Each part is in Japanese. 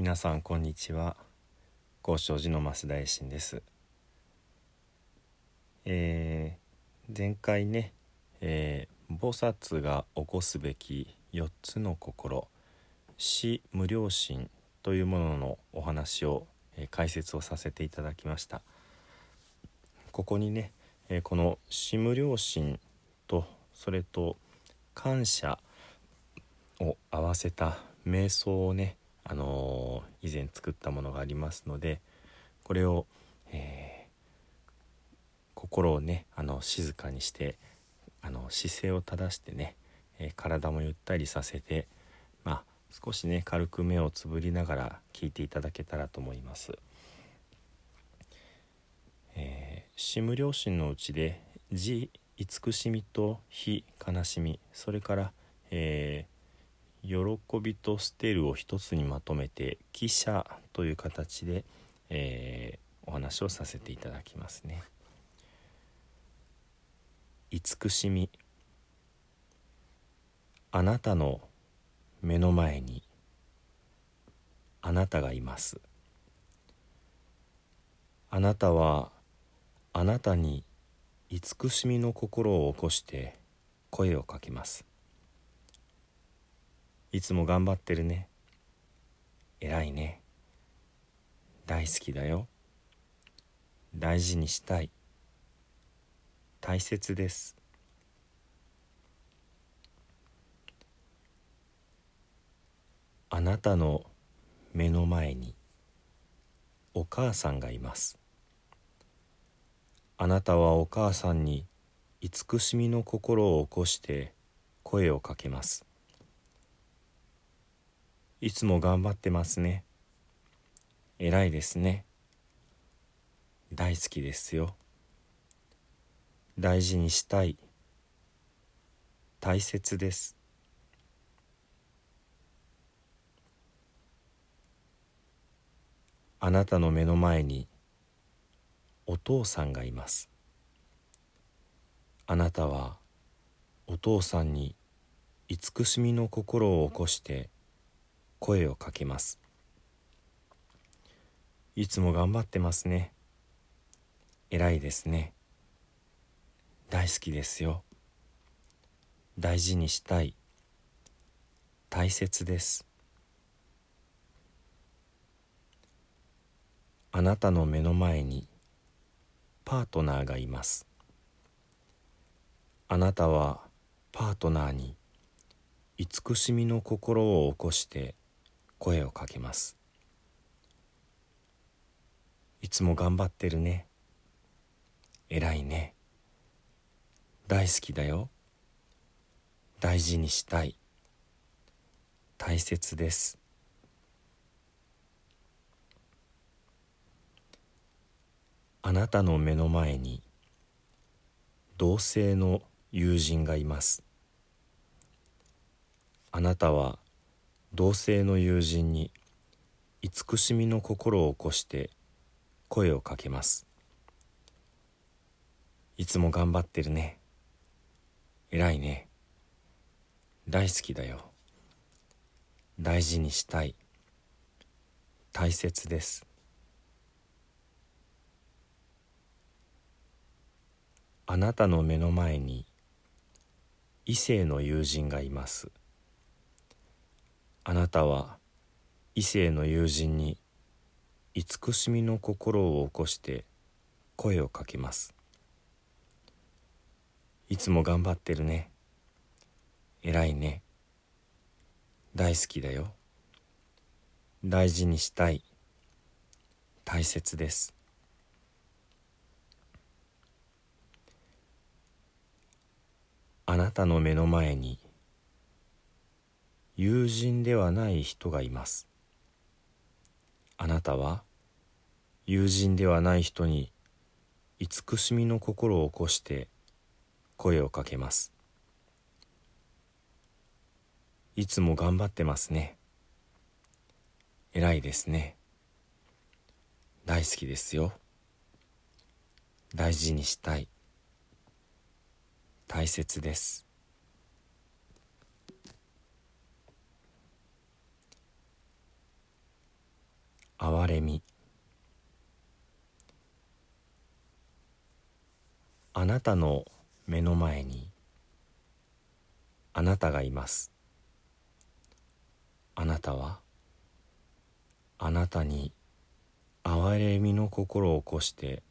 皆さんこんにちは。高尚寺の増大臣です。えー、前回ね、えー、菩薩が起こすべき4つの心死無良心というもののお話を、えー、解説をさせていただきました。ここにね、え、この死無良心とそれと感謝を合わせた瞑想をねあのー、以前作ったものがありますのでこれを、えー、心をねあの静かにしてあの姿勢を正してね、えー、体もゆったりさせてまあ少しね軽く目をつぶりながら聞いていただけたらと思います。えー、シム良心のうちで「慈慈しみと非悲しみ」それから「えー喜びと捨てるを一つにまとめて「記者」という形で、えー、お話をさせていただきますね。慈しみ。あなたの目の前にあなたがいます。あなたはあなたに慈しみの心を起こして声をかけます。いつも頑張ってるね。偉いね。大好きだよ。大事にしたい。大切です。あなたの目の前にお母さんがいます。あなたはお母さんに慈しみの心を起こして声をかけます。いつも頑張ってますね。偉いですね。大好きですよ。大事にしたい。大切です。あなたの目の前にお父さんがいます。あなたはお父さんに慈しみの心を起こして声をかけます。いつも頑張ってますね。偉いですね。大好きですよ。大事にしたい。大切です。あなたの目の前にパートナーがいます。あなたはパートナーに慈しみの心を起こして声をかけます。いつも頑張ってるね。偉いね。大好きだよ。大事にしたい。大切です。あなたの目の前に同性の友人がいます。あなたは同性の友人に慈しみの心を起こして声をかけます。いつも頑張ってるね。偉いね。大好きだよ。大事にしたい。大切です。あなたの目の前に異性の友人がいます。あなたは異性の友人に慈しみの心を起こして声をかけます。いつも頑張ってるね。偉いね。大好きだよ。大事にしたい。大切です。あなたの目の前に友人ではない人がいます。あなたは友人ではない人に慈しみの心を起こして声をかけます。いつも頑張ってますね。偉いですね。大好きですよ。大事にしたい。大切です。憐れみ。あなたの目の前にあなたがいます。あなたはあなたに憐れみの心を起こして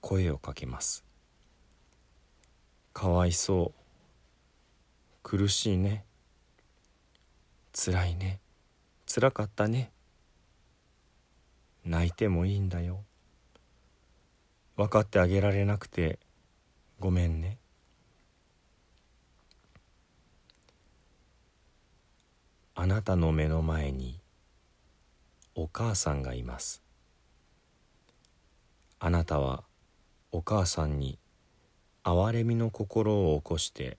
声をかけます。かわいそう。苦しいね。つらいね。つらかったね。泣いてもいいんだよ。分かってあげられなくてごめんね。あなたの目の前にお母さんがいます。あなたはお母さんに憐れみの心を起こして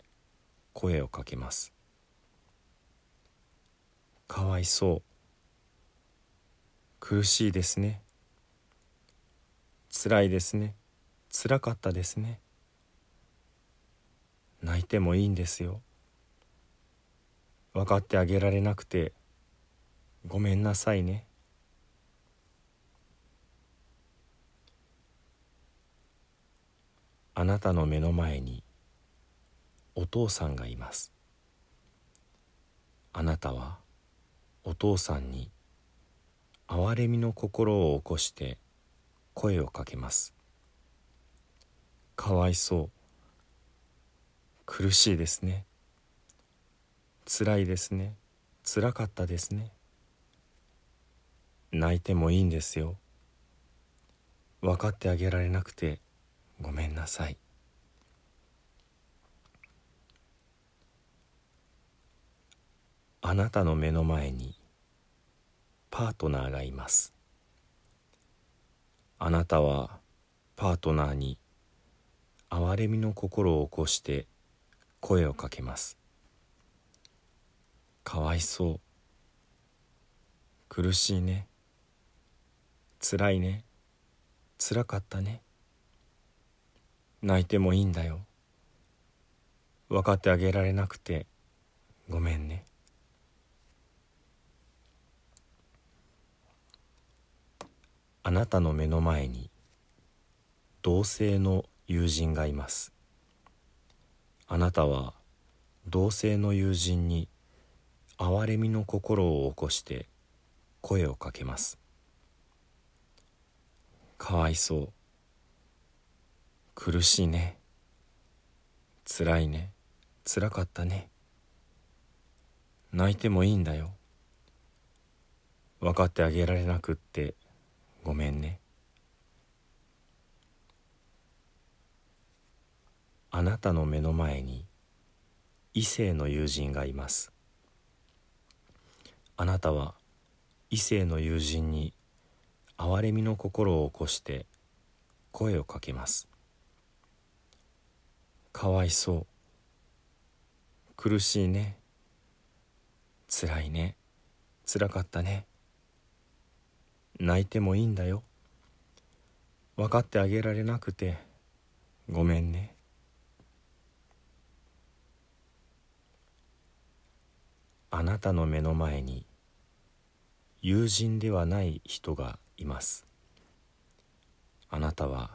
声をかけます。かわいそう。苦しいですね。つらいですね。つらかったですね。泣いてもいいんですよ。分かってあげられなくて。ごめんなさいね。あなたの目の前にお父さんがいます。あなたはお父さんに憐れみの心を起こして声をかけます。かわいそう。苦しいですね。つらいですね。つらかったですね。泣いてもいいんですよ。分かってあげられなくてごめんなさい。あなたの目の前にパートナーがいます。あなたはパートナーに憐れみの心を起こして声をかけます。かわいそう。苦しいね。つらいね。つらかったね。泣いてもいいんだよ。分かってあげられなくてごめんね。あなたの目の前に同性の友人がいます。あなたは同性の友人に憐れみの心を起こして声をかけます。かわいそう。苦しいね。つらいね。つらかったね。泣いてもいいんだよ。分かってあげられなくってごめんね。あなたの目の前に異性の友人がいます。あなたは異性の友人に憐れみの心を起こして声をかけます。かわいそう。苦しいね。つらいね。つらかったね。泣いてもいいんだよ。分かってあげられなくて。ごめんね。あなたの目の前に友人ではない人がいます。あなたは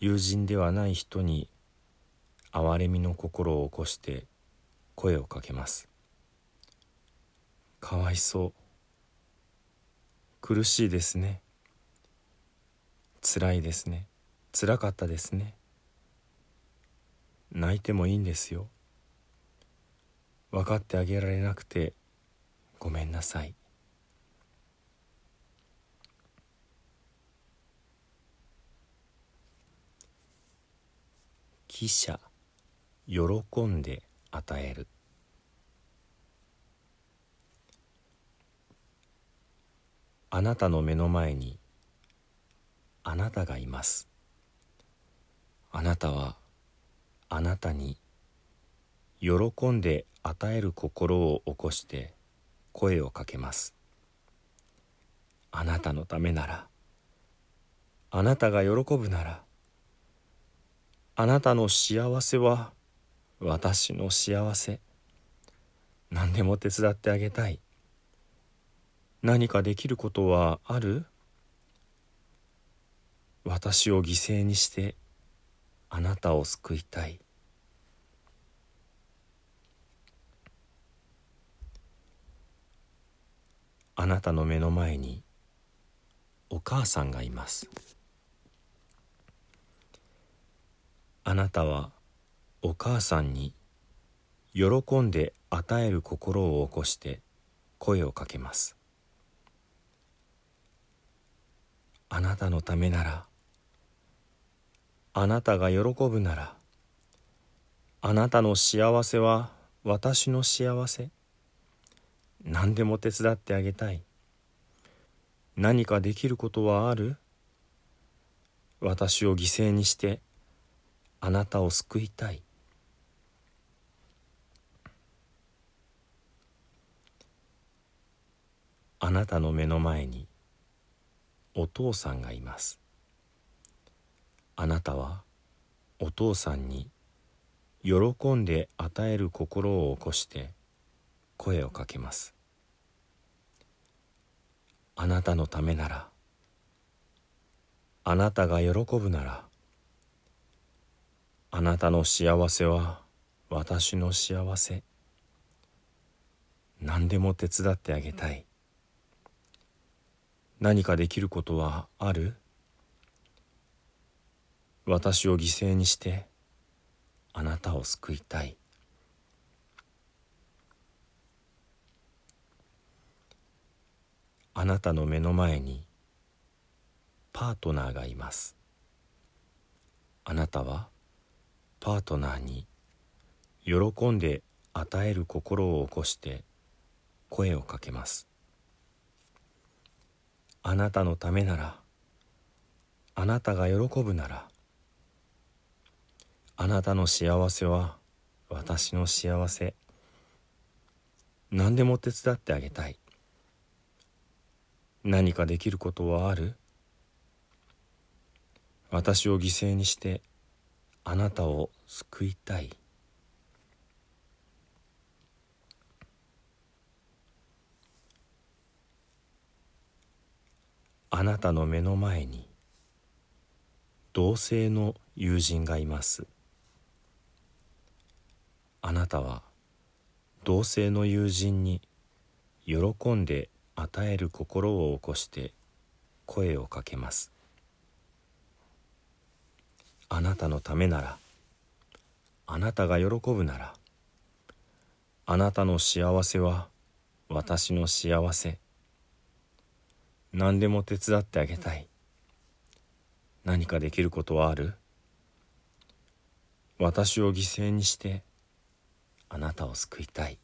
友人ではない人に憐れみの心を起こして声をかけます。かわいそう。苦しいですね。辛いですね。辛かったですね。泣いてもいいんですよ。分かってあげられなくてごめんなさい。記者喜んで与える。あなたの目の前にあなたがいます。あなたはあなたに喜んで与える心を起こして声をかけます。あなたのためならあなたが喜ぶならあなたの幸せは私の幸せ。何でも手伝ってあげたい。何かできることはある？私を犠牲にしてあなたを救いたい。あなたの目の前にお母さんがいます。あなたはお母さんに喜んで与える心を起こして声をかけます。あなたのためならあなたが喜ぶならあなたの幸せは私の幸せ。何でも手伝ってあげたい。何かできることはある。私を犠牲にしてあなたを救いたい。あなたの目の前にお父さんがいます。あなたはお父さんに喜んで与える心を起こして声をかけます。あなたのためならあなたが喜ぶならあなたの幸せは私の幸せ。何でも手伝ってあげたい。何かできることはある？私を犠牲にしてあなたを救いたい。あなたの目の前にパートナーがいます。あなたはパートナーに喜んで与える心を起こして声をかけます。あなたのためならあなたが喜ぶならあなたの幸せは私の幸せ。何でも手伝ってあげたい。何かできることはある。私を犠牲にしてあなたを救いたい。あなたの目の前に同性の友人がいます。あなたは同性の友人に喜んで与える心を起こして声をかけます。あなたのためならあなたが喜ぶならあなたの幸せは私の幸せ。何でも手伝ってあげたい。何かできることはある？私を犠牲にしてあなたを救いたい。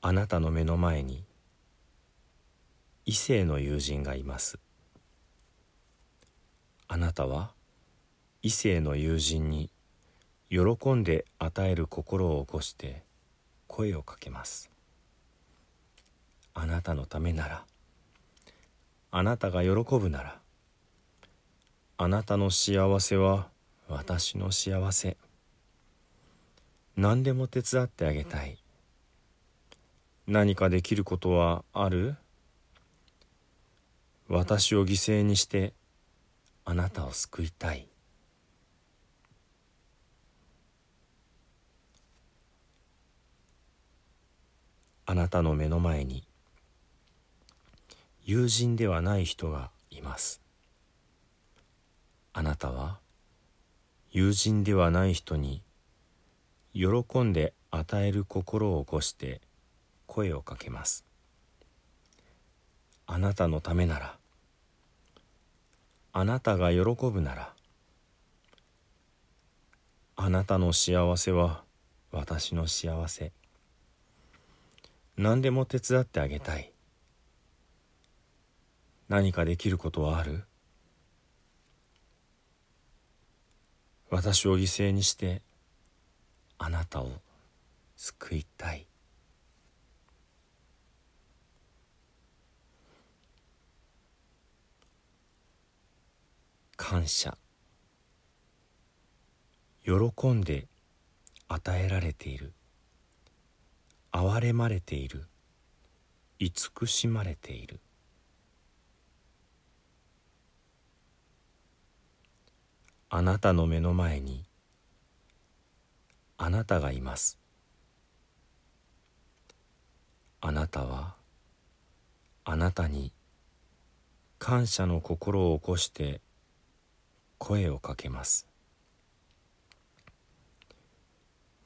あなたの目の前に異性の友人がいます。あなたは異性の友人に喜んで与える心を起こして声をかけます。あなたのためならあなたが喜ぶならあなたの幸せは私の幸せ。何でも手伝ってあげたい。何かできることはある？私を犠牲にしてあなたを救いたい。あなたの目の前に友人ではない人がいます。あなたは友人ではない人に喜んで与える心を起こして声をかけます。あなたのためならあなたが喜ぶならあなたの幸せは私の幸せ。何でも手伝ってあげたい。何かできることはある？私を犠牲にしてあなたを救いたい。感謝。喜んで与えられている。憐れまれている。慈しまれている。あなたの目の前にあなたがいます。あなたはあなたに感謝の心を起こして声をかけます。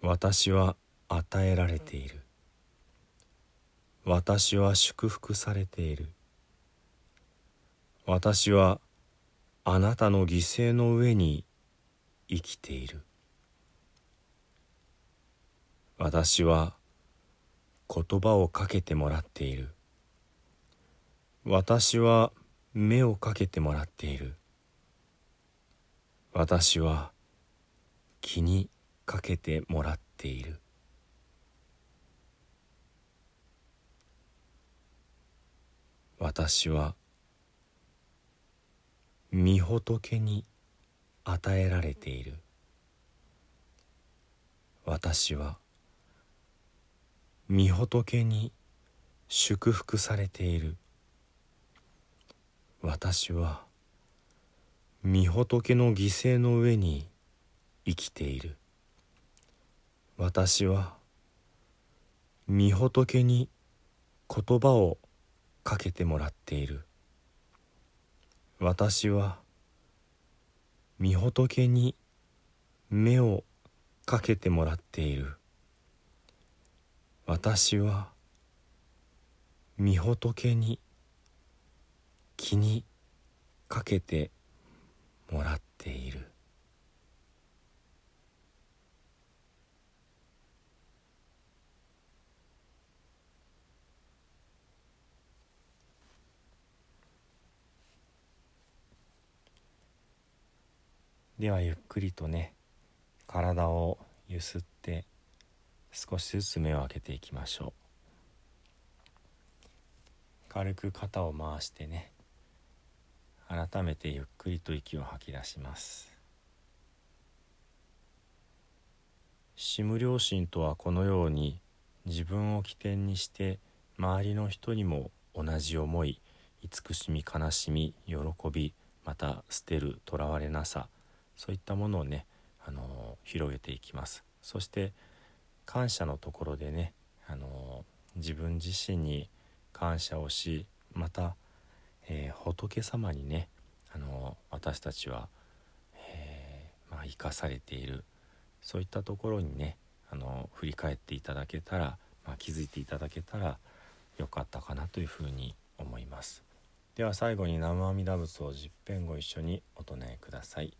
私は与えられている。私は祝福されている。私はあなたの犠牲の上に生きている。私は言葉をかけてもらっている。私は目をかけてもらっている。私は気にかけてもらっている。私は御仏に与えられている。私は御仏に祝福されている。私は御仏の犠牲の上に生きている。私は御仏に言葉をかけてもらっている。私は御仏に目をかけてもらっている。私は御仏に気にかけてもらっている。ではゆっくりとね体をゆすって少しずつ目を開けていきましょう。軽く肩を回してね改めてゆっくりと息を吐き出します。志無良心とはこのように自分を起点にして周りの人にも同じ思い慈しみ悲しみ喜びまた捨てるとらわれなさそういったものをね、あの広げていきます。そして感謝のところでね、あの自分自身に感謝をしまた、えー、仏様にね、あの私たちは、えー、まあ、生かされている。そういったところにね、あの振り返っていただけたら、まあ、気づいていただけたらよかったかなというふうに思います。では最後に南無阿弥陀仏を十遍ご一緒にお唱えください。